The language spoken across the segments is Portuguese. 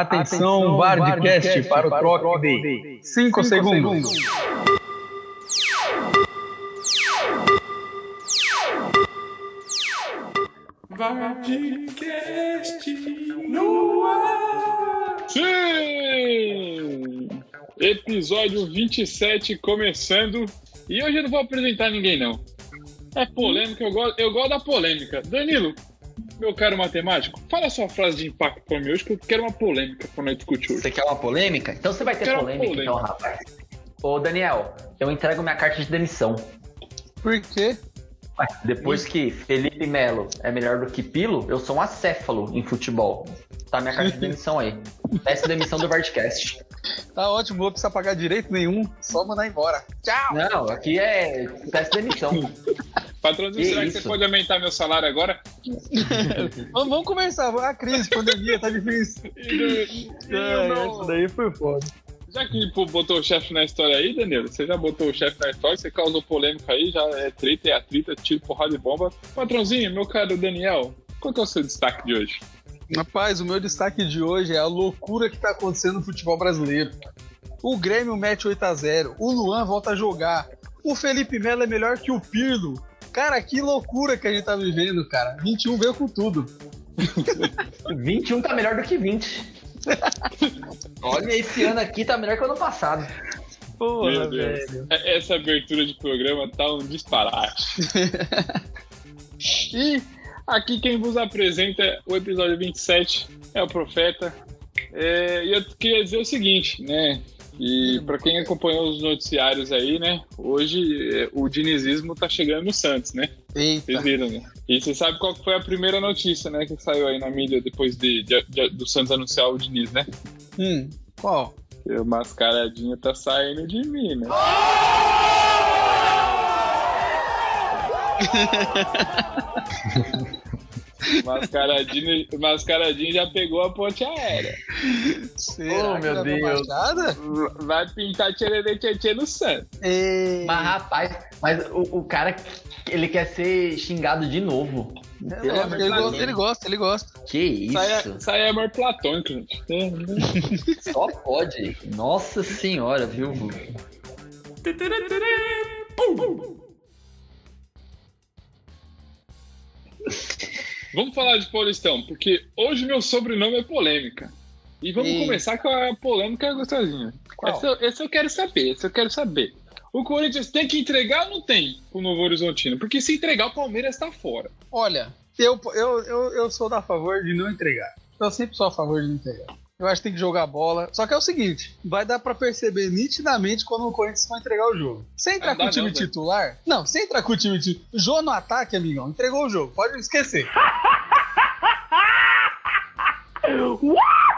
Atenção, Bardcast para o troque de 5 segundos. Vardcast no ar. Sim! Episódio 27 começando. E hoje eu não vou apresentar ninguém, não. É polêmica, eu gosto, eu gosto da polêmica. Danilo, meu caro matemático, fala sua frase de impacto pra mim hoje, que eu quero uma polêmica pra nós discutir hoje. Você quer uma polêmica? Então você vai ter polêmica, polêmica. então, rapaz. Ô, Daniel, eu entrego minha carta de demissão. Por quê? Depois que Felipe Melo é melhor do que Pilo, eu sou um acéfalo em futebol. Tá minha carta de demissão aí. Peço demissão do Vardcast. Tá ótimo, vou precisar pagar direito nenhum, só mandar embora. Tchau! Não, aqui é peço demissão. Que será que isso? você pode aumentar meu salário agora? Vamos, começar, a crise, pandemia, tá difícil. E, e Ai, o meu- essa daí foi foda. Já que pô, botou o chefe na história aí, Danilo, você já botou o chefe na história, você causou polêmica aí, já é treta, é atrita, tiro, porrada e bomba. Patrãozinho, meu caro Daniel, qual que é o seu destaque de hoje? Rapaz, o meu destaque de hoje é a loucura que tá acontecendo no futebol brasileiro. O Grêmio mete 8x0, o Luan volta a jogar, o Felipe Melo é melhor que o Pirlo. Cara, que loucura que a gente tá vivendo, cara. 21 veio com tudo. 21 tá melhor do que 20. Olha, esse ano aqui tá melhor que o ano passado. Porra, Meu Deus. velho. É- Essa abertura de programa tá um disparate. e aqui quem vos apresenta o episódio 27 é o Profeta. É, e eu queria dizer o seguinte, né? E para quem acompanhou os noticiários aí, né? Hoje é, o dinizismo tá chegando no Santos, né? Eita. Vocês viram, né? E você sabe qual que foi a primeira notícia, né? Que saiu aí na mídia depois de, de- de- do Santos anunciar o Diniz, né? Hum, qual? Que o mascaradinho tá saindo de mim, né? Mascaradinho, mascaradinho já pegou a ponte aérea. Será Oh, meu Deus. Vai pintar tchererê tchê no Santos. Ei. Mas, rapaz, mas o, o cara, ele quer ser xingado de novo. É, ele, Deus. gosta, ele gosta, ele gosta. Que isso? Isso aí, é, amor platônico. Só pode. Nossa senhora, viu? Vamos falar de Paulistão, porque hoje meu sobrenome é polêmica. E vamos Ih. começar com a polêmica gostosinha. Essa, eu- essa eu quero saber, essa eu quero saber. O Corinthians tem que entregar ou não tem pro Novo Horizontino? Porque se entregar, o Palmeiras tá fora. Olha, eu, eu, eu, eu sou da favor de não entregar. Eu sempre sou a favor de não entregar. Eu acho que tem que jogar bola. Só que é o seguinte: vai dar pra perceber nitidamente quando o Corinthians vai entregar o jogo. Se entrar com o time não, velho. titular. Não, se entrar com o time titular. Jô no ataque, amigão. Entregou o jogo. Pode esquecer.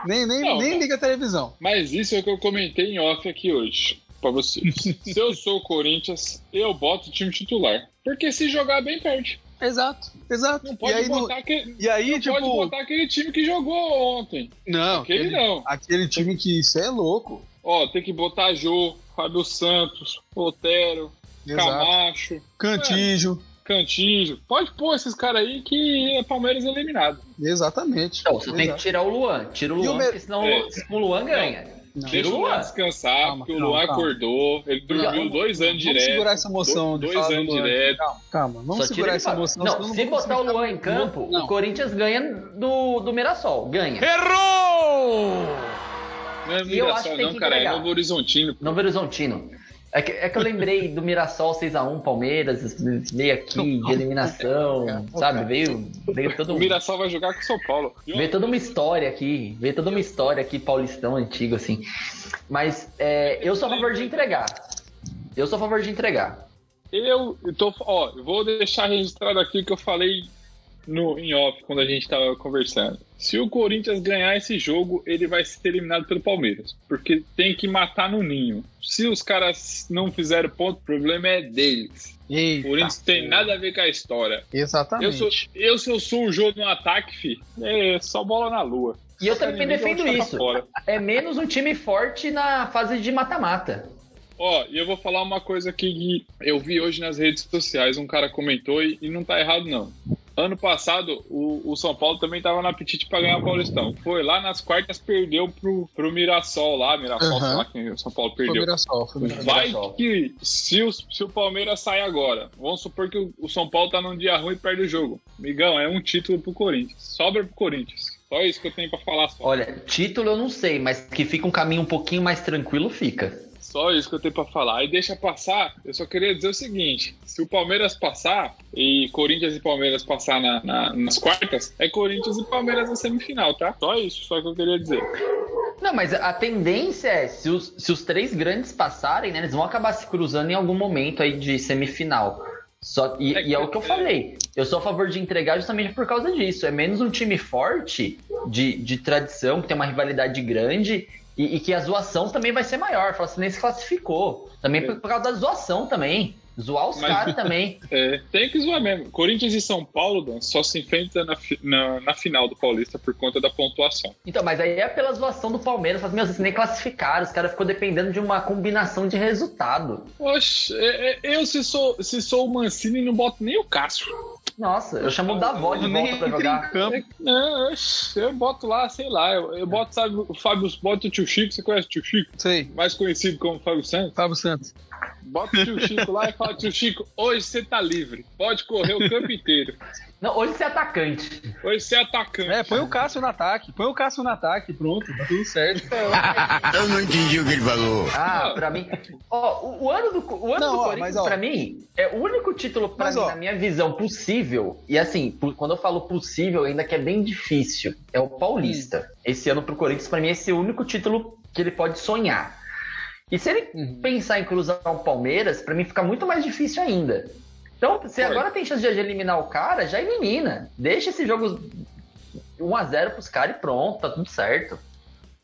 nem nem, Não, nem liga a televisão. Mas isso é o que eu comentei em off aqui hoje pra vocês. se eu sou o Corinthians, eu boto o time titular. Porque se jogar bem, perde. Exato, exato. Não e pode aí, no- botar aquele. e aí Não tipo. pode botar aquele time que jogou ontem. Não, Aquele não. Aquele time que isso é louco. Ó, tem que botar Jô, Fábio Santos, Otero, Exato. Camacho, Cantígio. Cantígio. Pode pôr esses caras aí que é Palmeiras eliminado. Exatamente. Então, você tem que Exato. tirar o Luan. Tira o E o Luan, me- porque senão É. o Luan ganha. Não. Deixa o Luan. Descansar, Calma, porque o calma, Luan calma. acordou. Ele dormiu Vamos- dois anos Vamos direto. segurar essa emoção. dois de falar do anos Luan. direto. Calma, calma. Vamos Só segurar essa emoção. Não, senão se vamos botar o Luan em campo, Não. o Corinthians ganha do, do Mirassol. Ganha. Não é E eu acho Mirassol, que tem não, que cara. É. Novo Horizontino. Novo Horizontino. É que, é que eu lembrei do Mirassol 6x1, Palmeiras, veio aqui de eliminação, sabe? Veio, veio todo O Mirassol vai jogar com o São Paulo. Veio toda uma história aqui, veio toda uma história aqui, paulistão antigo, assim. Mas é, eu sou a favor de entregar. Eu sou a favor de entregar. Eu tô. Ó, eu vou deixar registrado aqui o que eu falei no, em off quando a gente tava conversando. Se o Corinthians ganhar esse jogo, ele vai ser eliminado pelo Palmeiras. Porque tem que matar no ninho. Se os caras não fizeram ponto, o problema é deles. Eita, O Corinthians tem nada a ver com a história. Exatamente. Eu, sou, eu, se eu sou o jogo no ataque, fi, é só bola na lua. E eu também Ninguém defendo isso. É menos um time forte na fase de mata-mata. Ó, e eu vou falar uma coisa aqui que eu vi hoje nas redes sociais, um cara comentou e, e não tá errado não. Ano passado, o, o São Paulo também tava no apetite pra ganhar o Paulistão. Foi lá nas quartas, perdeu pro, pro Mirassol lá. Mirassol, sei lá quem o São Paulo Foi perdeu. Mirassol, foi Mirassol. Vai que se o, se o Palmeiras sair agora, vamos supor que o, o São Paulo tá num dia ruim e perde o jogo. Migão, é um título pro Corinthians. Sobra pro Corinthians. Só isso que eu tenho pra falar. Só, Olha, título eu não sei, mas que fica um caminho um pouquinho mais tranquilo, fica. Só isso que eu tenho pra falar. E deixa passar, eu só queria dizer o seguinte: se o Palmeiras passar e Corinthians e Palmeiras passar na- na- nas quartas, é Corinthians e Palmeiras na semifinal, tá? Só isso, só que eu queria dizer. Não, mas a tendência é, se os, se os três grandes passarem, né, eles vão acabar se cruzando em algum momento aí de semifinal. Só, e, e é o que eu falei. Eu sou a favor de entregar justamente por causa disso. É menos um time forte, de, de tradição, que tem uma rivalidade grande, e, e que a zoação também vai ser maior. Fala assim, nem se classificou. Também por, por causa da zoação também. Zoar os caras também. É, tem que zoar mesmo. Corinthians e São Paulo, Dan, só se enfrentam na, na, na final do Paulista por conta da pontuação. Então, mas aí é pela zoação do Palmeiras. Fala assim, meu, vocês nem classificaram. Os caras ficou dependendo de uma combinação de resultado. Oxe, é- é- eu se sou, se sou o Mancini não boto nem o Cássio. Nossa, eu chamo o Davó de volta pra jogar. É, Não, oxe, eu boto lá, sei lá, eu, eu boto, sabe, o Fábio, boto o tio Chico, você conhece o tio Chico? Sei. Mais conhecido como Fábio Santos. Fábio Santos. Bota o tio Chico lá e fala, tio Chico, hoje você tá livre, pode correr o campo inteiro. Não, hoje você é atacante. Hoje você é atacante. É, põe o Cássio no ataque. Põe o Cássio no ataque. Pronto, tá tudo certo. Eu não entendi o que ele falou. Ah, pra mim. Ó, o, o ano do, o ano Não, do ó, Corinthians, mas, ó. pra mim, é o único título, pra Mas, mim, ó. na minha visão, possível. E assim, quando eu falo possível, ainda que é bem difícil, é o Paulista. Esse ano pro Corinthians, pra mim, esse é o único título que ele pode sonhar. E se ele Uhum. pensar em cruzar o Palmeiras, pra mim fica muito mais difícil ainda. Então, se Foi. agora tem chance de eliminar o cara, já elimina. Deixa esse jogo 1x0 pros caras e pronto, tá tudo certo.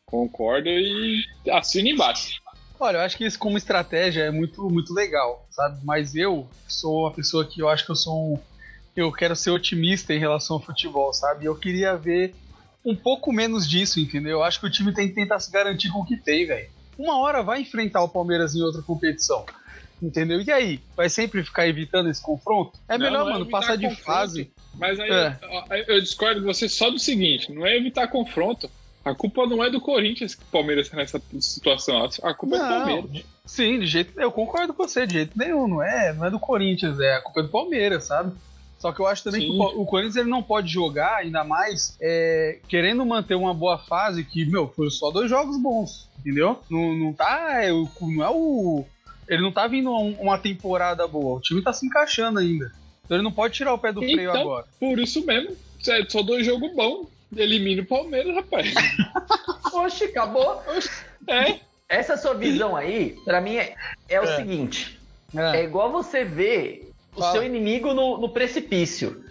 Concordo e assina embaixo. Olha, eu acho que isso como estratégia é muito, muito legal, sabe? Mas eu sou uma pessoa que eu acho que eu sou um. Eu quero ser otimista em relação ao futebol, sabe? Eu queria ver um pouco menos disso, entendeu? Eu acho que o time tem que tentar se garantir com o que tem, velho. Uma hora vai enfrentar o Palmeiras em outra competição. Entendeu? E aí? Vai sempre ficar evitando esse confronto? É Não, melhor, não é mano, passar de fase. Mas aí É. eu discordo de você só do seguinte: não é evitar confronto. A culpa não é do Corinthians que o Palmeiras tá nessa situação. A culpa é do Não. Palmeiras. Sim, de jeito Eu concordo com você, de jeito nenhum. Não é, não é do Corinthians, é a culpa é do Palmeiras, sabe? Só que eu acho também Sim. que o, o Corinthians ele não pode jogar, ainda mais é, querendo manter uma boa fase, que, meu, foi só dois jogos bons, entendeu? Não, não tá. é, o- não é o. Ele não tá vindo um- uma temporada boa. O time tá se encaixando ainda. Então ele não pode tirar o pé do freio Então, agora. Por isso mesmo. é Só dois jogos bons. Elimina o Palmeiras, rapaz. Oxe, acabou. É. Essa sua visão aí, pra mim, é, é o É. seguinte: é É. igual você ver o Fala. seu inimigo no, no precipício.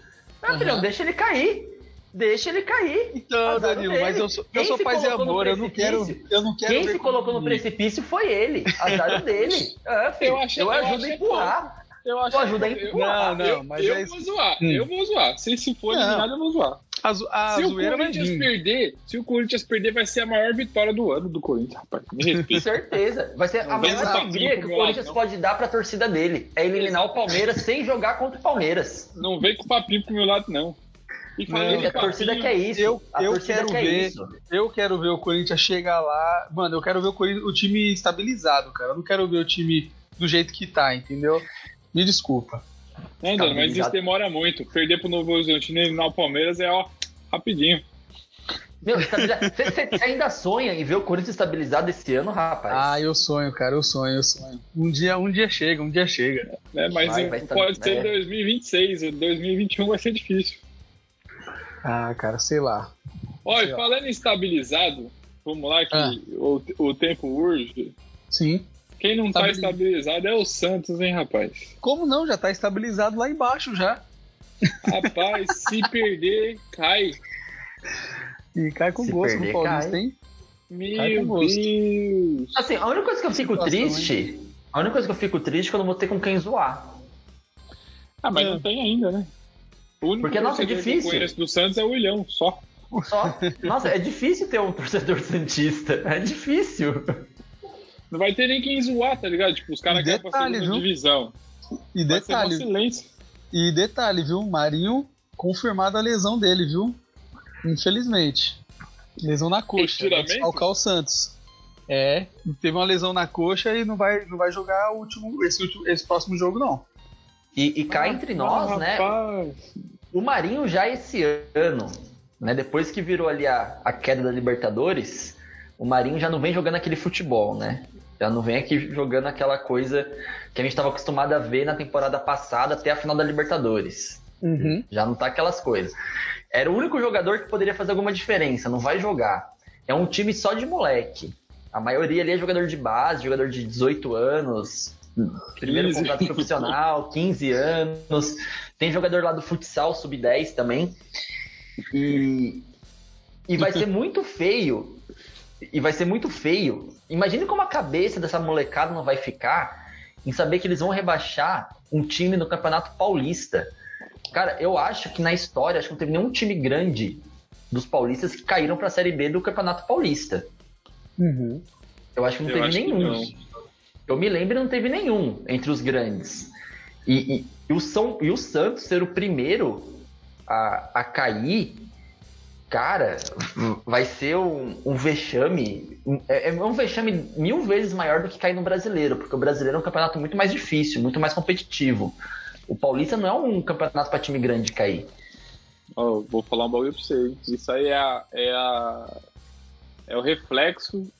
Filhão, deixa ele cair. Deixa ele cair. Então, Danilo, dele. mas eu sou, eu Quem sou se paz e colocou no amor, eu não quero. precipício? Eu não quero Quem se colocou no precipício foi ele. Azar dele. É, filho, Eu achei- eu eu ajudo a empurrar. Eu acho ajuda a empurrar. Não, não, eu, mas eu é vou isso. zoar, Hum. eu vou zoar. Se, se for eliminado, eu vou zoar. A, zo- a se o Corinthians perder, se o Corinthians perder, vai ser a maior vitória do ano do Corinthians, rapaz. Me Com respeita. certeza. Vai ser a Não vem maior alegria que o Corinthians não. pode dar pra torcida dele. É eliminar o Palmeiras sem jogar contra o Palmeiras. Não vem com papinho pro meu lado, não. E falando Não, em a torcida quer isso. eu- a eu torcida quero quer ver- isso. Eu quero ver o Corinthians chegar lá. Mano, eu quero ver o, Corinthians- o time estabilizado, cara. Eu não quero ver o time do jeito que tá, entendeu? Me desculpa. Não, Dano, mas isso demora muito. Perder pro Novo Horizontino e eliminar o Palmeiras é, ó, rapidinho. Meu, você, ainda sonha em ver o Corinthians estabilizado esse ano, rapaz? Ah, eu sonho, cara. Eu sonho, eu sonho. Um dia, um dia chega, um dia chega. Né? Mas Vai, vai estar- pode ser é. 2026, 2021 vai ser difícil. Ah, cara, sei lá. Olha, ó. falando em estabilizado, vamos lá que Ah. o, o tempo urge. Sim. Quem não tá Estabiliza- estabilizado é o Santos, hein, rapaz? Como não? Já tá estabilizado lá embaixo já. Rapaz, se perder, cai. E cai com Se gosto perder, no Paulista, cai. hein? Meu. Deus. Assim, a única coisa que eu fico Situação, triste. A única coisa que eu fico triste é que eu não vou ter com quem zoar. Ah, mas É. não tem ainda, né? O único Porque, nossa, é difícil. que eu conheço do Santos é o William, só. Só. Nossa, é difícil ter um torcedor santista. É difícil. Não vai ter nem quem zoar, tá ligado? Tipo, os caras querem pra detalhe, segunda viu? divisão. E Vai ser detalhe, silêncio. e detalhe, viu? Marinho confirmada a lesão dele, viu? Infelizmente. Lesão na coxa. Desfalcar o Santos. É, teve uma lesão na coxa e não vai, não vai jogar o último, esse, último, esse próximo jogo, não. E, e cá entre nós, né? Rapaz. O Marinho já esse ano, né? Depois que virou ali a, a queda da Libertadores, o Marinho já não vem jogando aquele futebol, né? Já não vem aqui jogando aquela coisa que a gente estava acostumado a ver na temporada passada até a final da Libertadores. Uhum. Já não tá aquelas coisas. Era o único jogador que poderia fazer alguma diferença, não vai jogar. É um time só de moleque. A maioria ali é jogador de base, jogador de 18 anos, primeiro 15. contrato profissional, 15 anos. Tem jogador lá do futsal, sub-10 também. E, e vai ser muito feio. E vai ser muito feio. Imagine como a cabeça dessa molecada não vai ficar em saber que eles vão rebaixar um time no Campeonato Paulista. Cara, eu acho que na história, acho que não teve nenhum time grande dos paulistas que caíram pra Série B do Campeonato Paulista. Uhum. Eu acho que não Eu teve nenhum. Eu me lembro, não teve nenhum entre os grandes. E, e- e o, São, e o Santos ser o primeiro a, a cair, cara, vai ser um, um vexame. É, é um vexame mil vezes maior do que cair no brasileiro, porque o brasileiro é um campeonato muito mais difícil, muito mais competitivo. O Paulista não é um campeonato para time grande cair. Ó, vou falar um bagulho pra você. Isso aí é, a, é, a, é o reflexo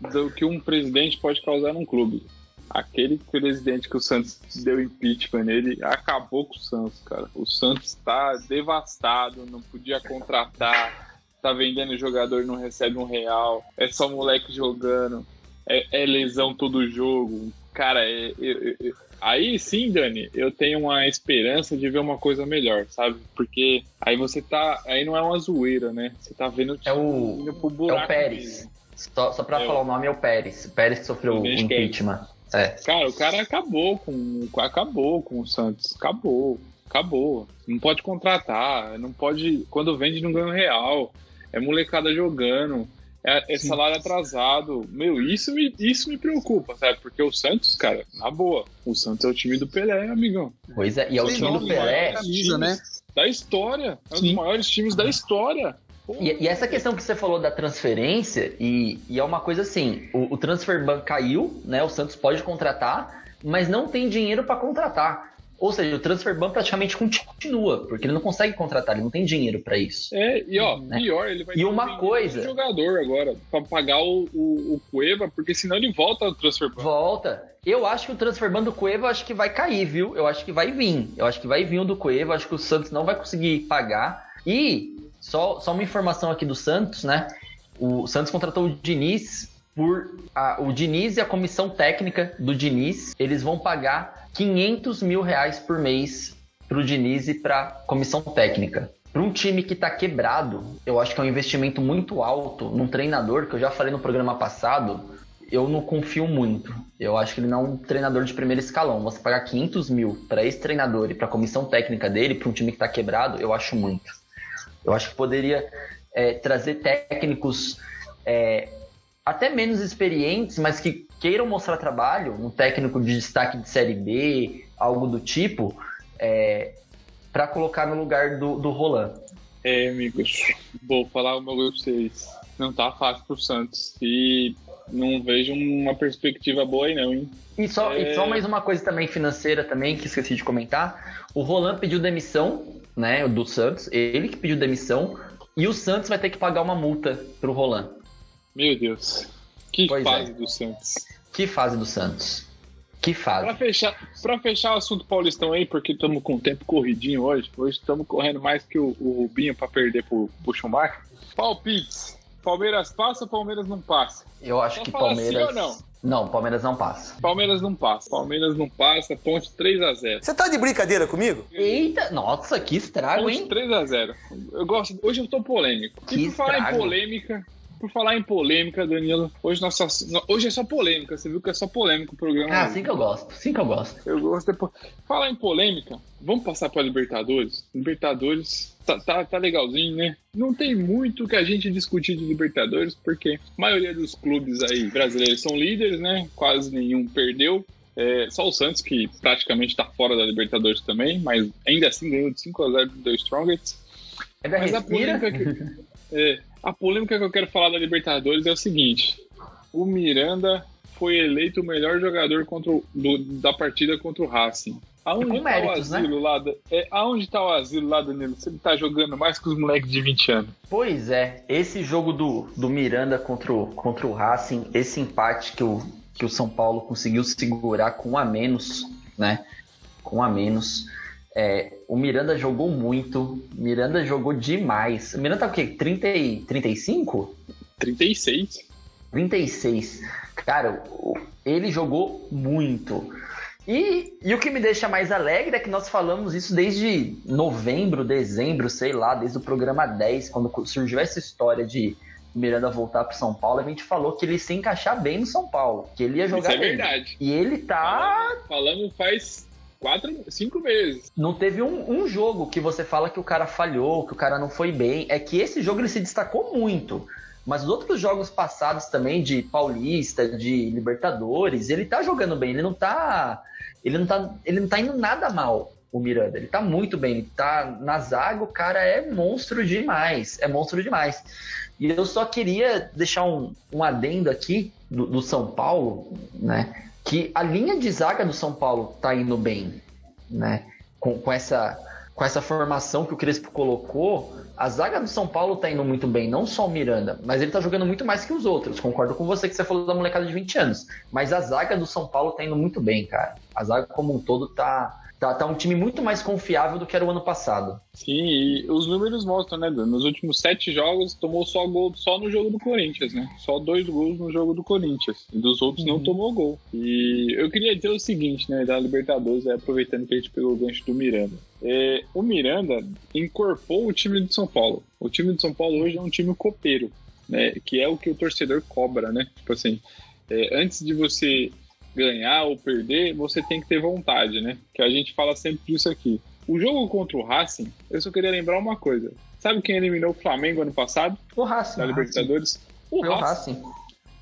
do que um presidente pode causar num clube. Aquele presidente que o Santos deu impeachment nele acabou com o Santos, cara. O Santos tá devastado, não podia contratar, tá vendendo jogador, não recebe um real, é só moleque jogando, é, é lesão todo jogo. Cara, é- eu- eu- eu- aí sim, Dani, eu tenho uma esperança de ver uma coisa melhor, sabe? Porque aí você tá. Aí não é uma zoeira, né? Você tá vendo É o- indo pro É buraco o Pérez. mesmo. Só, só pra É falar o nome, é o Pérez. O Pérez que sofreu o impeachment. É. Cara, o cara acabou com, acabou com o Santos. Acabou. Acabou. Não pode contratar. Não pode. Quando vende, não ganha um real. É molecada jogando. É, é salário atrasado. Meu, isso me, isso me preocupa, sabe? Porque o Santos, cara, na boa. O Santos é o time do Pelé, amigão. Pois é, e é o time do é Pelé. camisa, né? Da história. É um dos maiores times da história. E, e essa questão que você falou da transferência, e, e é uma coisa assim, o, o transfer ban caiu, né? O Santos pode contratar, mas não tem dinheiro para contratar. Ou seja, o transfer ban praticamente continua, porque ele não consegue contratar, ele não tem dinheiro para isso. É, e ó, Né? pior, ele vai E ter uma coisa- um jogador agora pra pagar o, o, o Cueva, porque senão ele volta ao transfer ban. Volta. Eu acho que o transfer ban do Cueva acho que vai cair, viu? Eu acho que vai vir. Eu acho que vai vir o do Cueva, acho que o Santos não vai conseguir pagar. E só, só uma informação aqui do Santos, né? O Santos contratou o Diniz por a- o Diniz e a comissão técnica do Diniz, eles vão pagar 500 mil reais por mês pro Diniz e pra comissão técnica. Para um time que tá quebrado, eu acho que é um investimento muito alto num treinador, que eu já falei no programa passado, eu não confio muito. Eu acho que ele não é um treinador de primeiro escalão. Você pagar 500 mil para esse treinador e para a comissão técnica dele, para um time que está quebrado, eu acho muito. Eu acho que poderia é, trazer técnicos é, até menos experientes, mas que queiram mostrar trabalho, um técnico de destaque de Série B, algo do tipo, para colocar no lugar do, do Roland. É, amigos, vou falar uma coisa pra vocês. Não tá fácil pro Santos. E não vejo uma perspectiva boa aí, não, hein? E só, É. e só mais uma coisa também financeira também, que esqueci de comentar. O Roland pediu demissão, né, do Santos, ele que pediu demissão, e o Santos vai ter que pagar uma multa pro Roland. Meu Deus. Que Pois fase é. do Santos. Que fase do Santos? Que Pra fase. fechar, pra fechar o assunto paulistão aí, porque estamos com o tempo corridinho hoje. Hoje estamos correndo mais que o, o Rubinho pra perder pro, pro Schumacher. Palpites. Palmeiras passa ou Palmeiras não passa? Eu acho Só que Palmeiras. sim ou não? Não, Palmeiras não passa. Palmeiras não passa. Palmeiras não passa. Ponte 3x0. Você tá de brincadeira comigo? Eita, nossa, que estrago, Ponte hein? 3x0. Eu gosto. Hoje eu tô polêmico. Que e por falar em estrago. polêmica. Por falar em polêmica, Danilo, hoje, nossa, hoje é só polêmica. Você viu que é só polêmica o programa. Ah, assim que eu gosto, assim que eu gosto. Eu gosto depois. Falar em polêmica, vamos passar para Libertadores? Libertadores tá, tá, tá legalzinho, né? Não tem muito que a gente discutir de Libertadores, porque a maioria dos clubes aí brasileiros são líderes, né? Quase nenhum perdeu. É, só o Santos, que praticamente está fora da Libertadores também, mas ainda assim ganhou de 5x0 do Strongest. Ainda Mas a polêmica, que, é, a polêmica que eu quero falar da Libertadores é o seguinte: o Miranda foi eleito o melhor jogador contra o- do- da partida contra o Racing. Aonde tá méritos, o asilo lá? da- É, aonde tá o asilo lá, Danilo? Você tá jogando mais que os moleques de 20 anos. Pois é, esse jogo do, do Miranda contra o, contra o Racing, esse empate que o, que o São Paulo conseguiu segurar com um a menos, né? Com um a menos. É, o Miranda jogou muito, Miranda jogou demais. O Miranda tá o quê? 30 e, 35? 36. 36. Cara, ele jogou muito. E, e o que me deixa mais alegre é que nós falamos isso desde novembro, dezembro, sei lá, desde o programa 10, quando surgiu essa história de Miranda voltar para São Paulo, a gente falou que ele se encaixar bem no São Paulo, que ele ia Isso jogar é bem. verdade. E ele tá. Falamos, falamos faz quatro, cinco meses. Não teve um, um jogo que você fala que o cara falhou, que o cara não foi bem. É que esse jogo ele se destacou muito. Mas os outros jogos passados também, de Paulista, de Libertadores, ele tá jogando bem. Ele não tá. Ele não tá. Ele não tá indo nada mal, o Miranda. Ele tá muito bem. Ele tá na zaga, o cara é monstro demais. É monstro demais. E eu só queria deixar um, um adendo aqui do, do São Paulo, né? Que a linha de zaga do São Paulo tá indo bem, né? Com, com essa, com essa formação que o Crespo colocou, a zaga do São Paulo tá indo muito bem, não só o Miranda, mas ele tá jogando muito mais que os outros. Concordo com você que você falou da molecada de 20 anos. Mas a zaga do São Paulo tá indo muito bem, cara. A zaga como um todo tá, tá, tá um time muito mais confiável do que era o ano passado. Sim, e os números mostram, né, Dan? Nos últimos sete jogos, tomou só gol só no jogo do Corinthians, né? Só dois gols no jogo do Corinthians. E dos outros não tomou gol. E eu queria dizer o seguinte, né, da Libertadores, é, aproveitando que a gente pegou o gancho do Miranda. É, o Miranda incorporou o time de São Paulo. O time de São Paulo hoje é um time copeiro, né? Que é o que o torcedor cobra, né? Tipo assim, é, antes de você ganhar ou perder, você tem que ter vontade, né? Que a gente fala sempre disso aqui. O jogo contra o Racing, eu só queria lembrar uma coisa. Sabe quem eliminou o Flamengo ano passado, O Racing. na Libertadores? O Foi o Racing.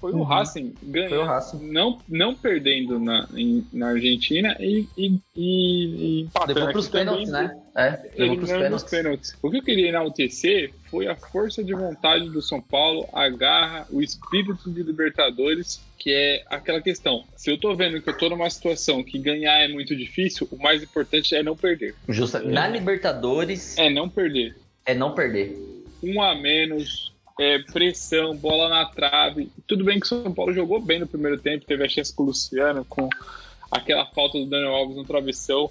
Racing. Foi o Uhum. Racing Foi o ganhando, Racing. não, não perdendo na, em- na Argentina e, e, e, e Levou pros aqui também, pênaltis, né? É, levou pros eliminando nos pênaltis. pênaltis. O que eu queria enaltecer foi a força de vontade do São Paulo, a garra, o espírito de Libertadores, que é aquela questão. Se eu tô vendo que eu tô numa situação que ganhar é muito difícil, o mais importante é não perder. Justa. Na Libertadores É não perder. é não perder. Um a menos, é, pressão, bola na trave. Tudo bem que o São Paulo jogou bem no primeiro tempo, teve a chance com o Luciano, com aquela falta do Daniel Alves no travessão.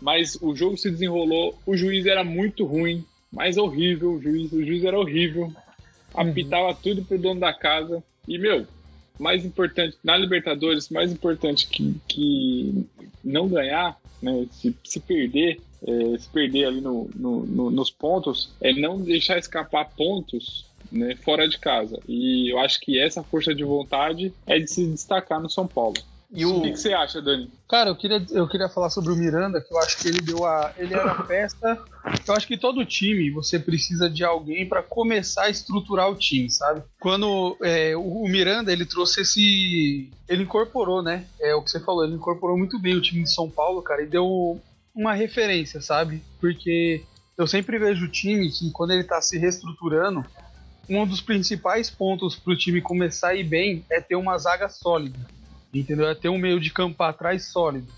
Mas o jogo se desenrolou, o juiz era muito ruim, mas horrível, o juiz, o juiz era horrível. Apitava tudo pro dono da casa. E, meu, mais importante, na Libertadores, mais importante que, que não ganhar, né? Se, se perder, é, se perder ali no, no- no- nos pontos, é não deixar escapar pontos né, fora de casa. E eu acho que essa força de vontade é de se destacar no São Paulo. E O o, que, que você acha, Dani? Cara, eu queria, eu queria falar sobre o Miranda, que eu acho que ele deu a. Ele era a peça. Eu acho que todo time você precisa de alguém pra começar a estruturar o time, sabe? Quando é, o o Miranda ele trouxe esse. Ele incorporou, né? É o que você falou, ele incorporou muito bem o time de São Paulo, cara, e deu uma referência, sabe? Porque eu sempre vejo o time que quando ele tá se reestruturando, um dos principais pontos pro time começar a ir bem é ter uma zaga sólida entendeu? É ter um meio de campo pra trás sólido,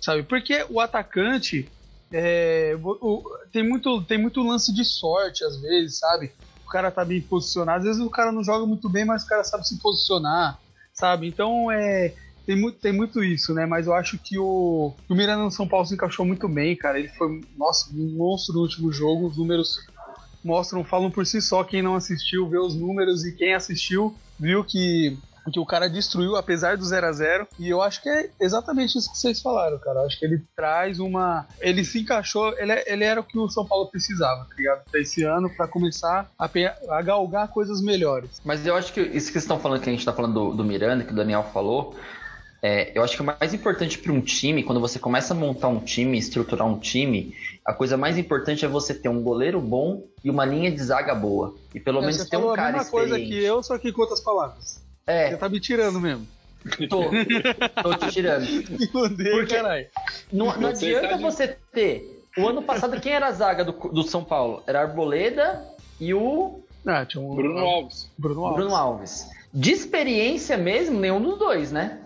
sabe? Porque o atacante é, o- o- tem, muito, tem muito lance de sorte às vezes, sabe? O cara tá bem posicionado, às vezes o cara não joga muito bem, mas o cara sabe se posicionar, sabe? Então é tem muito, tem muito isso, né? Mas eu acho que o, o Miranda no São Paulo se encaixou muito bem, cara. Ele foi, nossa, um monstro no último jogo. Os números mostram, falam por si só. Quem não assistiu, vê os números e quem assistiu viu que que o cara destruiu, apesar do 0 a 0 E eu acho que é exatamente isso que vocês falaram, cara. Eu acho que ele traz uma. Ele se encaixou, ele, ele era o que o São Paulo precisava, tá ligado? Pra esse ano, pra começar a, a galgar coisas melhores. Mas eu acho que isso que vocês estão falando, que a gente está falando do, do Miranda, que o Daniel falou, é, eu acho que o mais importante para um time, quando você começa a montar um time, estruturar um time, a coisa mais importante é você ter um goleiro bom e uma linha de zaga boa. E pelo É, menos você ter falou um a cara mesma coisa experiente. que eu, só que com outras palavras. É, Você tá me tirando mesmo. Tô. Tô te tirando. Fudeu, Porque- caralho. Não, não Você adianta tá de- você ter. O ano passado, quem era a zaga do, do São Paulo? Era a Arboleda e o Ah, tinha um Bruno Alves. Bruno Alves. Bruno Alves. De experiência mesmo, nenhum dos dois, né?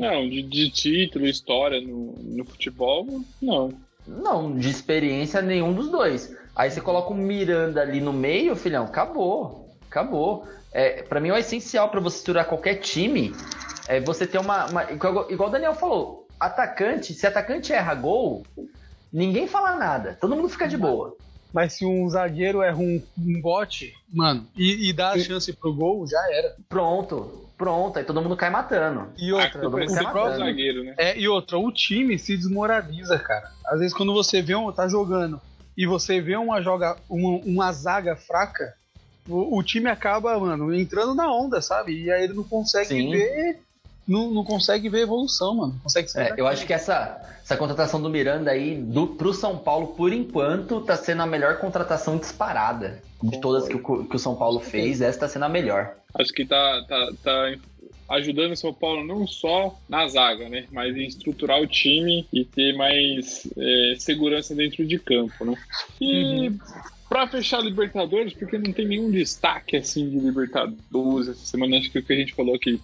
Não, de, de título, história no, no futebol, não. Não, de experiência nenhum dos dois. Aí você coloca o Miranda ali no meio, filhão, acabou. Acabou. É, para mim, o essencial para você estruturar qualquer time é você ter uma, uma- igual o Daniel falou, atacante, se atacante erra gol, ninguém fala nada. Todo mundo fica de boa. Mas se um zagueiro erra um, um bote, mano, e, e dá a chance pro gol, já era. Pronto, pronto, aí todo mundo cai matando. E outra, culpa é mundo o cai sempre próprio, do zagueiro, né? É, e outra, o time se desmoraliza, cara. Às vezes quando você vê um, tá jogando e você vê uma, joga, uma, uma zaga fraca, o, o time acaba, mano, entrando na onda, sabe? E aí ele não consegue Sim. ver. Não, não consegue ver evolução, mano. Não consegue. É, eu acho que essa, essa contratação do Miranda aí do, pro São Paulo, por enquanto, tá sendo a melhor contratação disparada. De todas que o, que o São Paulo fez, essa tá sendo a melhor. Acho que tá, tá, tá ajudando o São Paulo não só na zaga, né? Mas em estruturar o time e ter mais é, segurança dentro de campo, né? E pra fechar a Libertadores, porque não tem nenhum destaque assim de Libertadores essa semana, acho que o que a gente falou aqui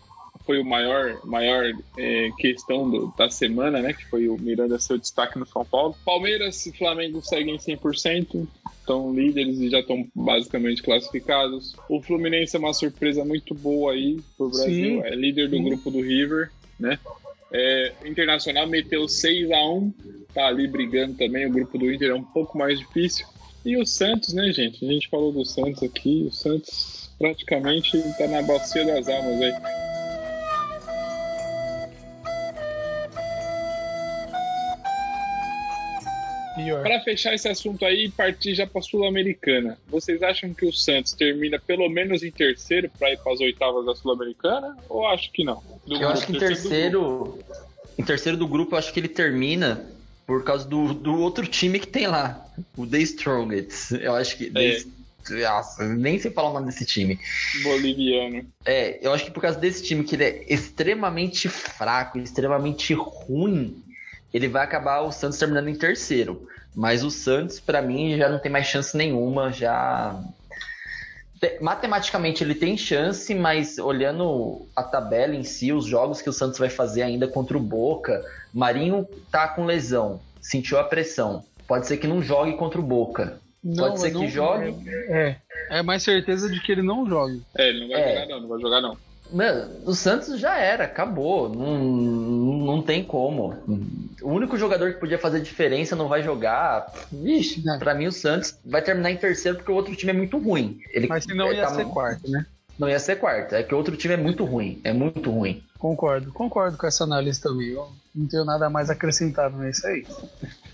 foi o maior, maior é, questão do- da semana, né? Que foi o Miranda seu destaque no São Paulo. Palmeiras e Flamengo seguem 100%, estão líderes e já estão basicamente classificados. O Fluminense é uma surpresa muito boa aí pro Brasil, Sim. é líder do Sim. grupo do River, né? É, Internacional meteu 6 a 1 tá ali brigando também. O grupo do Inter é um pouco mais difícil. E o Santos, né, gente? A gente falou do Santos aqui. O Santos praticamente tá na bacia das almas aí. Pior. Para fechar esse assunto aí e partir já para Sul-Americana, vocês acham que o Santos termina pelo menos em terceiro para ir para as oitavas da Sul-Americana? Ou acho que não? Do Eu acho que em grupo. terceiro. Em terceiro do grupo, eu acho que ele termina por causa do, do outro time que tem lá. O The Strongest. Eu acho que. The- Nossa, nem sei falar o nome desse time. boliviano. É, eu acho que por causa desse time que ele é extremamente fraco, extremamente ruim, ele vai acabar o Santos terminando em terceiro. Mas o Santos, pra mim, já não tem mais chance nenhuma, já Te- Matematicamente ele tem chance, mas olhando a tabela em si, os jogos que o Santos vai fazer ainda contra o Boca, Marinho tá com lesão, sentiu a pressão. Pode ser que não jogue contra o Boca. Não, Pode ser mas que não- jogue. É. É mais certeza de que ele não jogue. É, ele não vai É. jogar não, não vai jogar não. Mano, o Santos já era, acabou. Não, não tem como. O único jogador que podia fazer diferença não vai jogar. Vixe, É. pra mim o Santos vai terminar em terceiro porque o outro time é muito ruim. Ele, Mas se não ele ia tá- ser quarto, né? Não ia ser quarto. É que o outro time é muito ruim. É muito ruim. Concordo, concordo com essa análise também. Eu não tenho nada mais acrescentado nisso aí.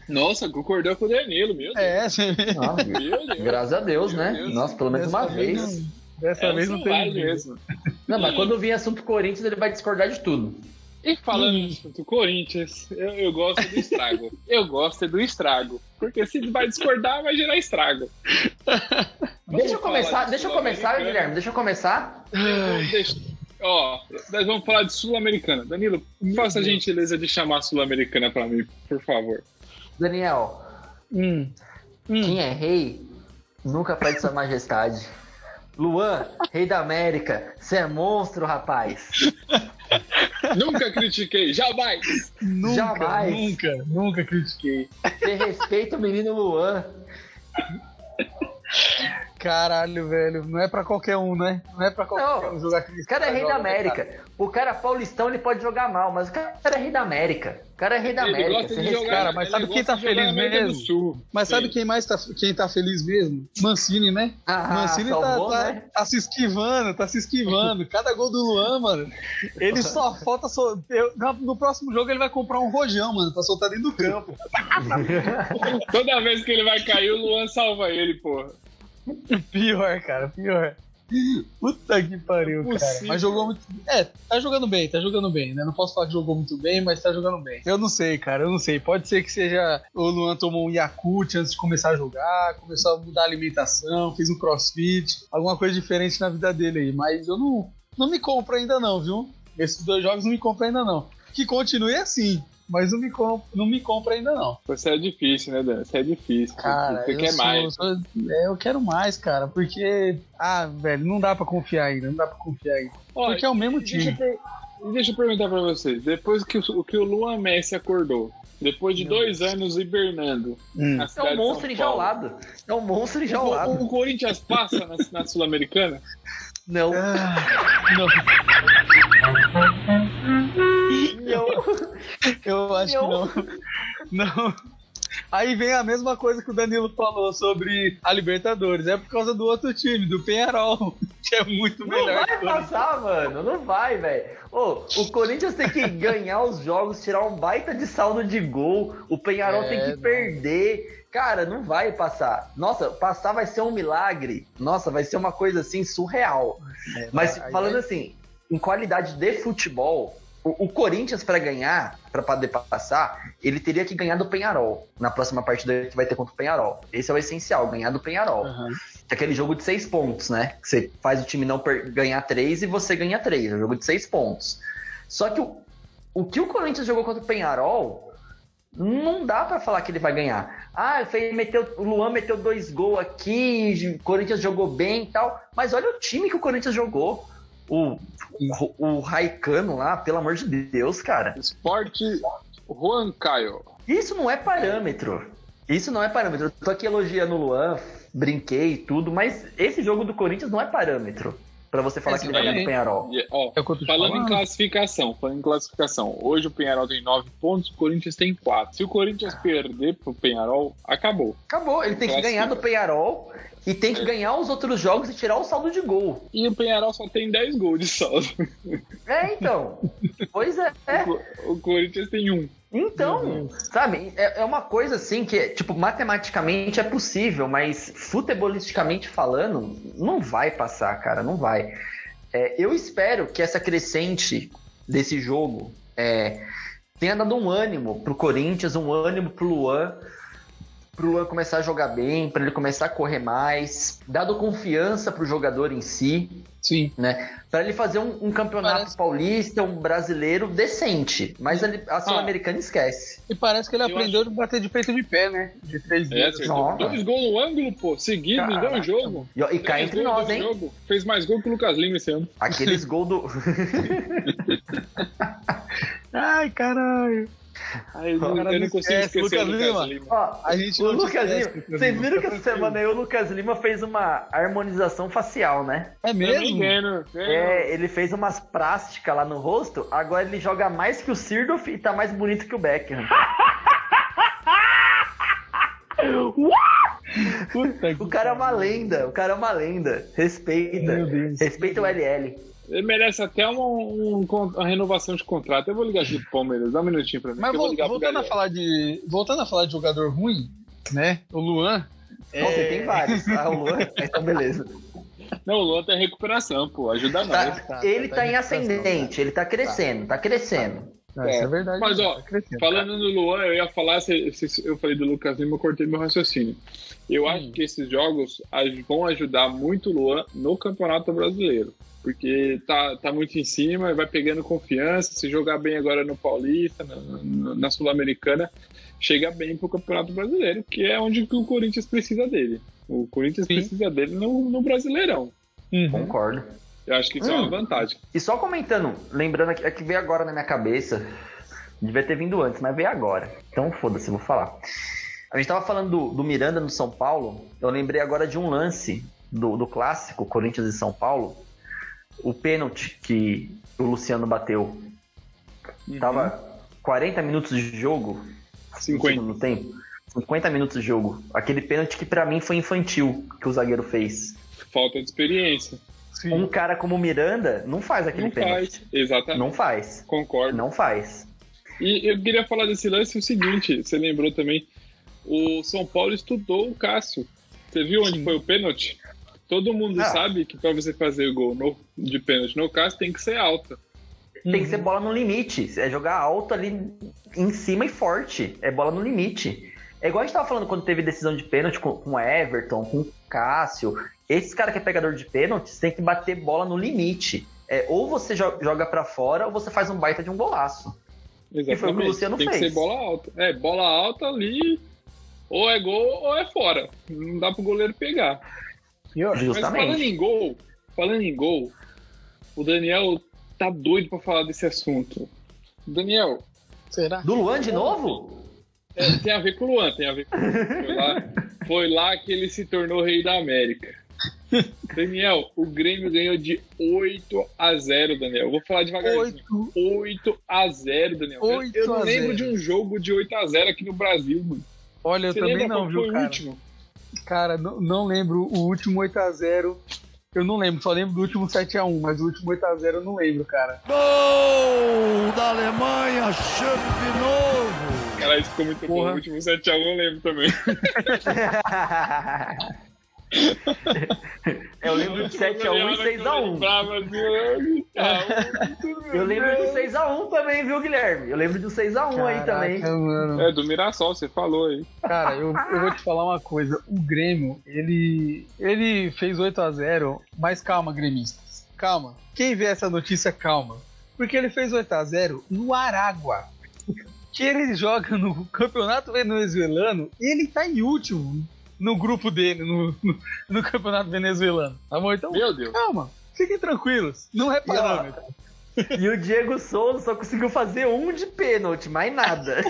Nossa, concordou com o Danilo, meu Deus. É, você. Ah, Meu Deus. graças a Deus, Meu né? Deus. Nossa, pelo menos uma vez. não- Dessa É vez não tem. mesmo. Não, mas quando vir assunto Corinthians, ele vai discordar de tudo. E falando nisso, do Corinthians, eu, eu gosto do estrago. eu gosto do estrago. Porque se vai discordar, vai gerar estrago. Deixa eu começar, de deixa eu começar. Guilherme. Deixa eu começar. Deixa- Ó, nós vamos falar de Sul-Americana. Danilo, faça a gentileza de chamar Sul-Americana pra mim, por favor. Daniel, Hum. Hum. Quem é rei nunca perde sua majestade. Luan, rei da América, você é monstro, rapaz. Nunca critiquei, jamais! Nunca, Jamais. nunca, nunca critiquei. Você respeita o menino Luan. Caralho, velho. Não é pra qualquer um, né? Não é pra qualquer Não, um jogar aquele O cara é rei da América. O cara paulistão ele pode jogar mal, mas o cara é rei da América. O cara é rei da Ele América. gosta de jogar, Cara, mas ele sabe quem tá feliz mesmo? do Sul. Mas Sim. sabe quem mais tá, quem tá feliz mesmo? Mancini, né? Ah, Mancini tá, salvou, tá- né? tá se esquivando, tá se esquivando. Cada gol do Luan, mano, ele só falta. sol- eu- no- no próximo jogo ele vai comprar um rojão, mano, pra soltar dentro do campo. Toda vez que ele vai cair, o Luan salva ele, porra. Pior, cara, pior. Puta que pariu, cara. Impossível. Mas jogou muito. É, tá jogando bem, tá jogando bem, né? Não posso falar que jogou muito bem, mas tá jogando bem. Eu não sei, cara, eu não sei. Pode ser que seja. O Luan tomou um Yakult antes de começar a jogar, começou a mudar a alimentação, fez um crossfit, alguma coisa diferente na vida dele aí. Mas eu não, não me compro ainda, não, viu? Esses dois jogos não me compra ainda não. Que continue assim, mas não me, comp não me compra ainda não. Você é difícil, né, Dan? Você é difícil. Cara, você eu quer sou- mais. sou- é, eu quero mais, cara, porque. Ah, velho, não dá pra confiar ainda, não dá pra confiar ainda. Ó, Porque é o mesmo Deixa eu, time. deixa eu perguntar pra vocês. Depois que o, que o Luan Messi acordou, depois de Meu dois anos hibernando Hum. na É um monstro enjaulado. É um monstro O, enjaulado. o Corinthians passa na, na Sul-Americana? Não. Ah, não, Não. eu acho Não. que não. Não. Aí vem a mesma coisa que o Danilo falou sobre a Libertadores. É por causa do outro time, do Penharol, que é muito Não melhor. vai que o Corinthians. passar, mano. Não vai, velho. O Corinthians tem que ganhar os jogos, tirar um baita de saldo de gol. O Penharol É, tem que não. perder. Cara, não vai passar. Nossa, passar vai ser um milagre. Nossa, vai ser uma coisa assim surreal. É, Mas aí falando vai- assim, em qualidade de futebol, o, o Corinthians pra ganhar, pra poder passar, ele teria que ganhar do Penharol na próxima partida que vai ter contra o Penharol. Esse é o essencial, ganhar do Penharol. Aham. É aquele jogo de seis pontos, né? Que você faz o time não ganhar três e você ganha três. É um jogo de seis pontos. Só que o, o que o Corinthians jogou contra o Penharol, não dá pra falar que ele vai ganhar. Ah, fez, meteu, o Luan meteu dois gols aqui, o Corinthians jogou bem e tal. Mas olha o time que o Corinthians jogou. O, o, o Raikano lá, pelo amor de Deus, cara. Esporte Juan Caio. Isso não é parâmetro. Isso não é parâmetro. Eu tô aqui elogiando o Luan, brinquei e tudo, mas esse jogo do Corinthians não é parâmetro pra você falar que ele vai ganhar do Penharol. Ó, É o falando em classificação, falando em classificação, hoje o Penharol tem 9 pontos, o Corinthians tem 4. Se o Corinthians perder pro Penharol, acabou. Acabou, ele tem que ganhar do Penharol e tem que ganhar os outros jogos e tirar o saldo de gol. E o Penharol só tem 10 gols de saldo. É, então. pois é. é. O Corinthians tem um. Então, sabe, é, é uma coisa assim que, tipo, matematicamente é possível, mas futebolisticamente falando, não vai passar, cara, não vai. É, eu espero que essa crescente desse jogo é, tenha dado um ânimo pro Corinthians, um ânimo pro Luan, pro Luan começar a jogar bem, para ele começar a correr mais, dado confiança pro jogador em si, Sim. para ele fazer um, um campeonato Parece- paulista, um brasileiro decente. Mas ele- a Sul-Americana esquece. E parece que ele Eu aprendeu a bater de peito de pé, né? De três É, vezes. dois gols no ângulo, pô, seguido Caraca. jogos. E, ó, e cá Três entre gols nós, hein? jogo. Fez mais gol que o Lucas Lima esse ano. Aqueles gols do. Ai, caralho. Ai, eu, O cara eu não não consigo esquece, esquecer o Lucas Lucas Lima. Lima. Ó, A gente o não Lucas Lima. Lucas Vocês viram que essa semana aí o Lucas Lima fez uma harmonização facial, né? É mesmo? ganhando. É, ele fez umas plásticas lá no rosto, agora ele joga mais que o Sirdorf e tá mais bonito que o Beckham. O cara é uma lenda, o cara é uma lenda. Respeita. Respeita o LL. Ele merece até uma, um- uma renovação de contrato. Eu vou ligar aqui pro Palmeiras, dá um minutinho pra mim. Mas vou voltando a falar de. Voltando a falar de jogador ruim, né? O Luan. Nossa, é- tem vários. Ah, o Luan, então beleza. Não, o Luan tá em recuperação, pô. Ajuda Tá- nós. tá, ele tá tá, em ascendente, ele tá crescendo, tá crescendo. Não, isso é verdade. Mas, ó, tá. Falando no Luan, eu ia falar, eu falei do Lucas Lima, eu cortei meu raciocínio. Eu acho que esses jogos vão ajudar muito o Luan no Campeonato Brasileiro. Porque tá, tá muito em cima, vai pegando confiança. Se jogar bem agora no Paulista, na, na- na Sul-Americana, chega bem pro Campeonato Brasileiro, que é onde que o Corinthians precisa dele. O Corinthians Sim. precisa dele no, no Brasileirão. Uhum. Concordo. Eu acho que isso é Hum. uma vantagem. E só comentando, lembrando aqui, é que veio agora na minha cabeça. Devia ter vindo antes, mas veio agora. Então foda-se, vou falar. A gente tava falando do, do Miranda no São Paulo. Eu lembrei agora de um lance do, do clássico Corinthians e São Paulo. O pênalti que o Luciano bateu. Uhum. Tava 40 minutos de jogo. no 50. segundo tempo. 50 minutos de jogo. Aquele pênalti que pra mim foi infantil que o zagueiro fez. Falta de experiência. Sim. Um cara como o Miranda não faz aquele Não pênalti. faz. Exatamente. Não faz. Concordo. Não faz. E eu queria falar desse lance o seguinte, você lembrou também, o São Paulo estudou o Cássio. Você viu onde Sim. foi o pênalti? Todo mundo Ah. sabe que para você fazer o gol no- de pênalti no Cássio tem que ser alta. Tem Uhum. que ser bola no limite. É jogar alto ali em cima e forte. É bola no limite. É igual a gente tava falando quando teve decisão de pênalti com, com o Everton, com o Cássio. Esses caras que é pegador de pênaltis tem que bater bola no limite. É, ou você jo- joga pra fora, ou você faz um baita de um golaço. Exatamente. foi o que o Luciano Tem fez. que ser bola alta. É, bola alta ali, ou é gol ou é fora. Não dá pro goleiro pegar. Pior. Mas falando Justamente. em gol, falando em gol, o Daniel tá doido pra falar desse assunto. Daniel, Será? Do Luan de novo? é, tem a ver com o Luan, tem a ver com o Luan. Foi lá, foi lá que ele se tornou rei da América. Daniel, o Grêmio ganhou de 8 a 0, Daniel. Vou falar devagarzinho. Oito. 8 a 0, Daniel. Eu- 8 eu não a lembro 0. de um jogo de 8 a 0 aqui no Brasil, mano. Olha, eu Você também não, viu, foi o cara? último? Cara, não, não lembro o último 8x0. Eu não lembro, só lembro do último 7x1, mas o último 8x0 eu não lembro, cara. Gol da Alemanha, chame de novo. Cara, isso ficou muito bom. Porra. O último 7x1 eu lembro também. Eu lembro de 7x1 e 6x1. Brava, assim, eu- Eu lembro do 6x1 também, viu, Guilherme? Eu lembro do 6x1 aí também. Mano. É, do Mirassol, você falou aí. Cara, eu, eu vou te falar uma coisa. O Grêmio, ele, ele fez 8x0, mas calma, gremistas. Calma. Quem vê essa notícia, calma. Porque ele fez 8x0 no Aragua. Que ele joga no campeonato venezuelano e ele tá em último no grupo dele, no, no, no campeonato venezuelano. Tá bom? Então, Meu Deus. calma. Fiquem tranquilos. Não é parâmetro. E o Diego Souza só conseguiu fazer um de pênalti, mais nada.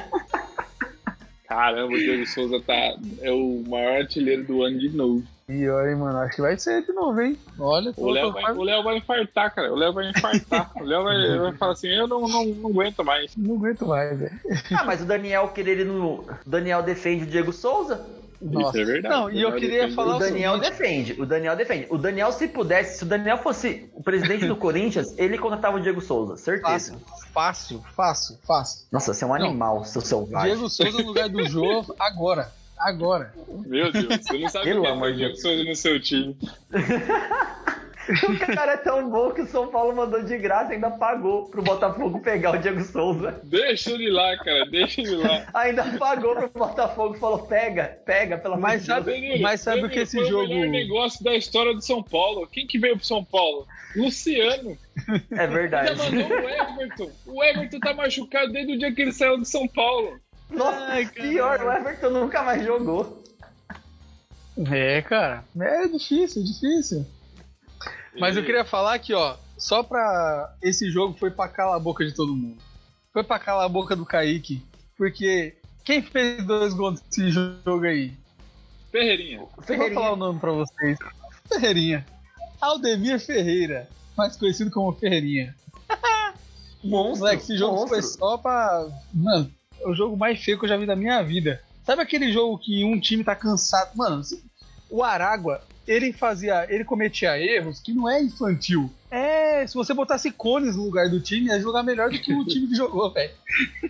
Caramba, o Diego Souza tá, é o maior artilheiro do ano de novo. Pior, hein, mano. Acho que vai ser de novo, hein? Olha, O Léo vai, o Léo vai infartar, cara. O Léo vai infartar. O Léo vai, vai falar assim: eu não, não, não aguento mais. não aguento mais, velho. Ah, mas o Daniel querer no. O Daniel defende o Diego Souza? Isso é verdade. Não, e eu queria defende. falar O Daniel seguinte, defende. O Daniel defende. O Daniel, se pudesse, se o Daniel fosse o presidente do Corinthians, ele contratava o Diego Souza, certeza. Fácil, fácil, fácil. Nossa, você é um animal, seu selvagem. Diego Souza no lugar do Jô, agora. Agora. Meu Deus, você não sabe Pelo o que é Diego. Souza no seu time. O cara é tão bom que o São Paulo mandou de graça e ainda pagou pro Botafogo pegar o Diego Souza. Deixa ele lá, cara. Deixa ele lá. Ainda pagou pro Botafogo e falou: pega, pega, pelo amor de Deus. sabe- Danilo, Mas sabe o Danilo, que esse foi jogo- o melhor negócio da história do São Paulo. Quem que veio pro São Paulo? Luciano. É Já verdade. mandou o Everton. O Everton tá machucado desde o dia que ele saiu do São Paulo. Nossa, Ai, pior, o Everton nunca mais jogou. É, cara. É difícil, difícil. Mas eu queria falar que, ó, só pra. Esse jogo foi pra calar a boca de todo mundo. Foi pra calar a boca do Kaique. Porque quem fez dois gols nesse jogo aí? Ferreirinha. Eu vou falar o nome pra vocês. Ferreirinha. Aldemir Ferreira. Mais conhecido como Ferreirinha. Monstro. Moleque, esse jogo monstro. foi só pra. Mano, é o jogo mais feio que eu já vi da minha vida. Sabe aquele jogo que um time tá cansado? Mano, o Aragua, ele fazia. Ele cometia erros que não é infantil. É, se você botasse cones no lugar do time, ia jogar melhor do que o time que jogou, velho.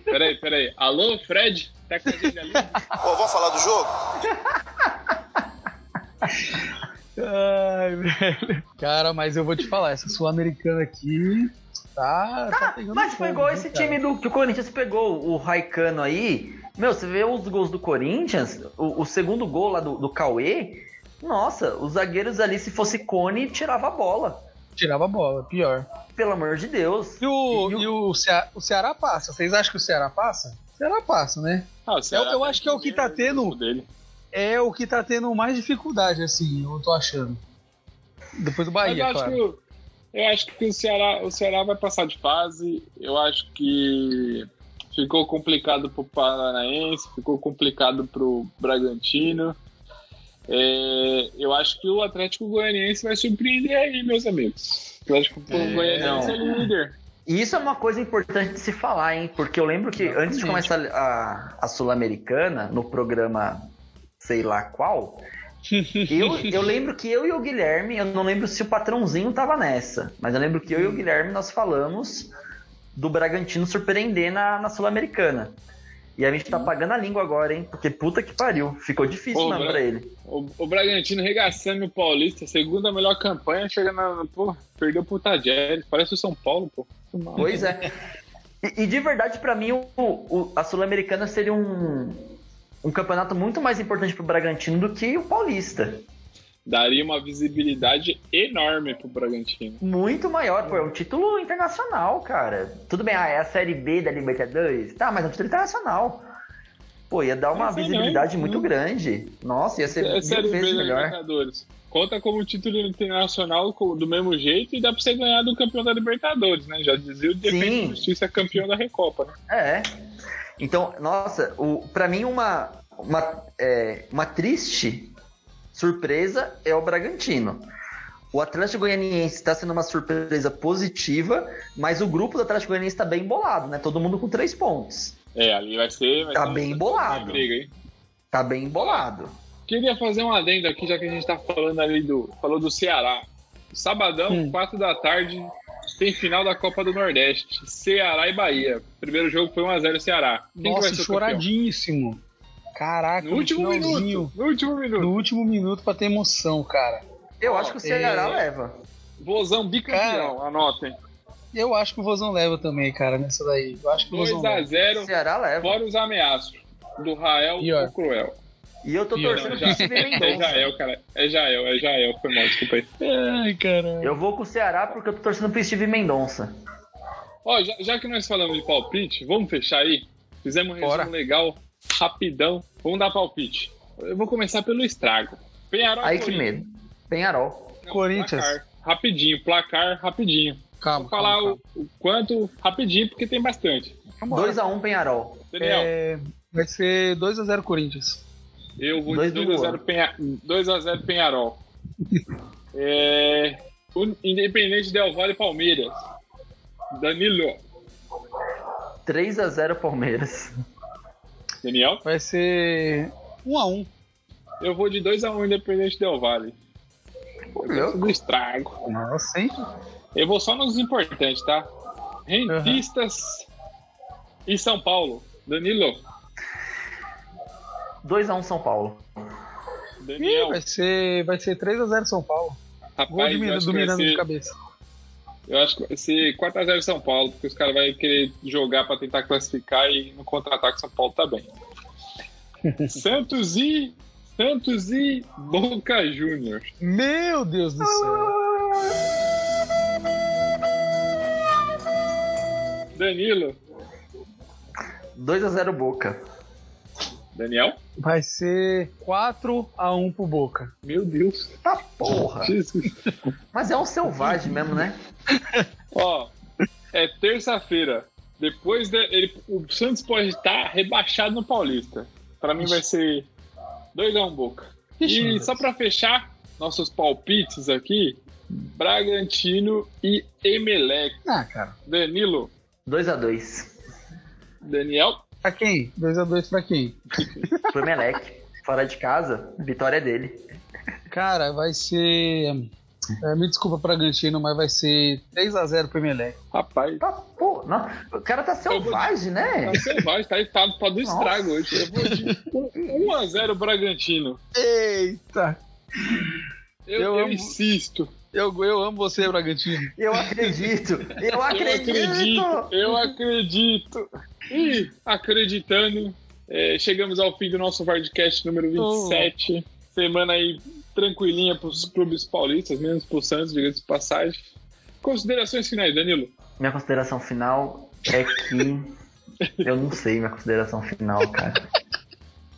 Peraí, peraí. Alô, Fred? Tá com a gente ali? Ô, vamos falar do jogo? Ai, velho. Cara, mas eu vou te falar, essa Sul-Americana aqui tá, tá pegando Mas foi fogo, igual esse cara? time do, que o Corinthians pegou, o Raikano aí. Meu, você vê os gols do Corinthians, o, o segundo gol lá do, do Cauê. Nossa, os zagueiros ali, se fosse cone, tirava a bola. Tirava a bola, pior. Pelo amor de Deus. E o, E o- e o, Ceará, o Ceará passa. Vocês acham que o Ceará passa? O Ceará passa, né? Ah, o Ceará eu tá acho que é o que tá tendo- Dele. É o que tá tendo mais dificuldade, assim, eu tô achando. Depois do Bahia, eu acho, claro. que, o- eu acho que o Ceará, o Ceará vai passar de fase. Eu acho que ficou complicado pro Paranaense, ficou complicado pro Bragantino. É, eu acho que o Atlético Goianiense vai surpreender aí, meus amigos. O Atlético É, Goianiense não. é líder. E isso é uma coisa importante de se falar, hein? Porque eu lembro que antes de começar a, a Sul-Americana, no programa sei lá qual, eu, eu lembro que eu e o Guilherme, eu não lembro se o patrãozinho tava nessa, mas eu lembro que eu e o Guilherme nós falamos do Bragantino surpreender na, na Sul-Americana. E a gente tá pagando a língua agora, hein? Porque puta que pariu. Ficou difícil mesmo Bra- pra ele. O, o Bragantino regaçando o Paulista, segunda melhor campanha, chega na. Pô, perdeu pro Tajeres, parece o São Paulo, pô. Pois é. E, e de verdade, pra mim, o, o- a Sul-Americana seria um, um campeonato muito mais importante pro Bragantino do que o Paulista. Daria uma visibilidade enorme pro Bragantino. Muito maior, pô, é um título internacional, cara. Tudo bem, ah, é a Série B da Libertadores. Tá, mas é um título internacional. Pô, ia dar uma visibilidade não, muito não. grande. Nossa, ia ser É Série B da melhor. Libertadores. Conta como título internacional do mesmo jeito e dá pra você ganhar do campeão da Libertadores, né? Já dizia o Defesa Justiça campeão da Recopa, né? É. Então, nossa, o, pra mim uma, uma, é, uma triste surpresa é o Bragantino. O Atlético Goianiense está sendo uma surpresa positiva, mas o grupo do Atlético Goianiense está bem bolado, né? Todo mundo com três pontos. É, ali vai ser. Vai Tá ser bem uma bolado. Briga, hein? Tá bem bolado. Queria fazer um adendo aqui, já que a gente tá falando ali do. Falou do Ceará. Sabadão, Hum. 4 da tarde, tem final da Copa do Nordeste. Ceará e Bahia. Primeiro jogo foi 1x0 Ceará. Quem que vai Nossa, ser o campeão? Caraca, No último minuto. No último minuto. No último minuto pra ter emoção, cara. Eu Ó, acho que o Ceará é- leva. Vozão bicampeão, anotem. Eu acho que o Vozão leva também, cara, nessa daí. Eu acho que o Vozão leva. 2x0, O Ceará leva. fora os ameaços. Do Rael E, ó, Cruel. E eu tô torcendo pro Steve É Mendonça. Jael, cara. É Jael, é Jael. Foi mal, desculpa aí. Ai, caralho. Eu vou com o Ceará porque eu tô torcendo pro Steve Mendonça. Ó, já, já que nós falamos de palpite, vamos fechar aí? Fizemos um resumo legal, rapidão. Vamos dar palpite. Eu vou começar pelo estrago. Penharol Aí que medo. Penharol. Não, Corinthians. placar. Rapidinho, placar rapidinho. Calma, Vou falar calma, O, o quanto rapidinho, porque tem bastante. calma. 2x1 Penharol. Daniel, É, vai ser 2x0 Corinthians. eu vou dois de do 2x0 Penha... 2x0 Penharol. é... Independente Del Valle e Palmeiras. Danilo. 3x0 Palmeiras. Daniel? Vai ser 1x1. Eu vou de 2x1 Independente Del Valle. Do estrago. Nossa, hein? Eu vou só nos importantes, tá? Rentistas e São Paulo. Danilo. 2x1 São Paulo. Ih, Daniel. vai ser, vai ser 3x0 São Paulo. Gol Rapaz, de eu Miranda, acho, do Miranda de cabeça. Eu acho que vai ser 4x0 São Paulo, porque os caras vão querer jogar pra tentar classificar e no contra-ataque São Paulo tá bem. Santos e. Santos e Boca Juniors. Meu Deus do céu. Danilo. 2x0 Boca. Daniel? Vai ser 4x1 pro Boca. Meu Deus. Tá porra. Jesus. Mas é um selvagem mesmo, né? Ó, é terça-feira. Depois de, ele, o Santos pode estar rebaixado no Paulista. Pra mim vai ser 2x1 Boca. E só pra fechar nossos palpites aqui, Bragantino e Emelec. Ah, cara. Danilo, 2x2. Daniel, Pra quem? 2x2 pra quem? Pro Melec. Fora de casa, vitória é dele. Cara, vai ser. é, me desculpa, Bragantino, mas vai ser 3x0 pro Emelec. rapaz, Tá porra. Não, o cara tá selvagem, né? tá selvagem, tá estado pra do estrago hoje. Eu vou de 1x0 Bragantino. Eita! Eu, Eu eu amo- insisto. Eu, eu amo você, Bragantino. Eu acredito. Eu Eu acredito. acredito, eu acredito. E acreditando, é, chegamos ao fim do nosso Vardcast número 27. Semana aí tranquilinha para os clubes paulistas, menos pro Santos, diga-se de passagem. Considerações finais, Danilo. Minha consideração final é que. Eu não sei minha consideração final, cara.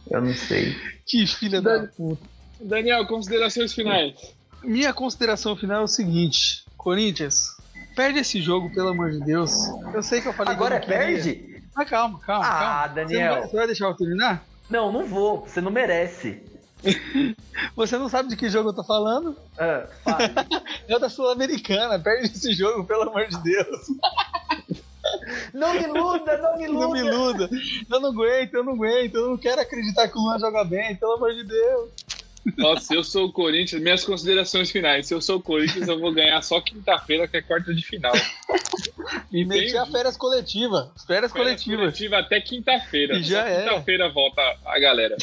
Eu não sei. Que filha da puta. Daniel, considerações finais. Minha consideração final é o seguinte: Corinthians, perde esse jogo, pelo amor de Deus. Eu sei que eu falei Agora é que eu perde? Mas calma, calma. Ah, calma. Daniel. Você, não vai, você vai deixar eu terminar? Não, não vou. Você não merece. Você não sabe de que jogo eu tô falando? Ah. É da Sul-Americana. Perde esse jogo, pelo amor de Deus. não me iluda, não me iluda. Não me iluda. Eu não aguento, eu não aguento. Eu não quero acreditar que o Luan joga bem, pelo amor de Deus. Nossa, se eu sou o Corinthians, minhas considerações finais. Se eu sou o Corinthians, eu vou ganhar só quinta-feira, que é quarta de final. E meti a férias coletivas. Férias Férias coletivas. coletiva até quinta-feira. E já era. Quinta-feira volta a galera.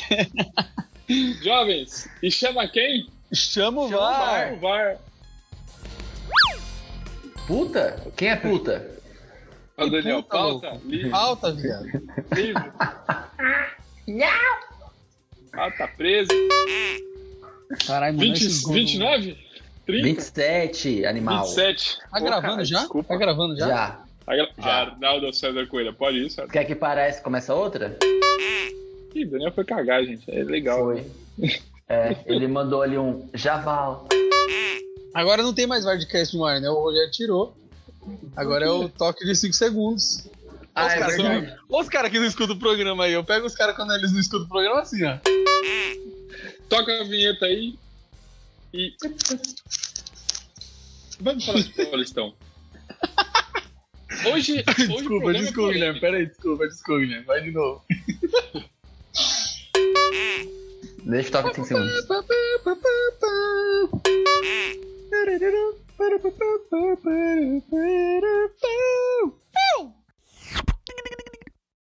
Jovens, e chama quem? Chama o Chama o VAR. O VAR. Puta? Quem é puta? Ó, Daniel, puta, pauta, louco. livre, Alta, viado. livre. Pauta preso. Caralho, mano, 20, esses gols- 29? 30? 27, animal. 27. Tá Pô, gravando cara, já? Desculpa. Tá gravando já? Já. Agra- Já. Arnaldo César Coelho, pode isso? Quer que pareça começa outra? Ih, Daniel foi cagar, gente. É legal. Foi. É, ele mandou ali um Javal. Agora não tem mais Vardcast no ar, né? O Rogério tirou. Agora é o toque de 5 segundos. Ah, os é caras que, não- caras que não escutam o programa aí. Eu pego os caras quando eles não escutam o programa assim, ó. Toca a vinheta aí e. Vamos falar de Paulistão. Hoje, hoje o Desculpa, é desculpa, Guilherme. polêmico. Pera aí, desculpa, desculpa, Guilherme. Vai de novo. Deixa eu tocar 5 segundos.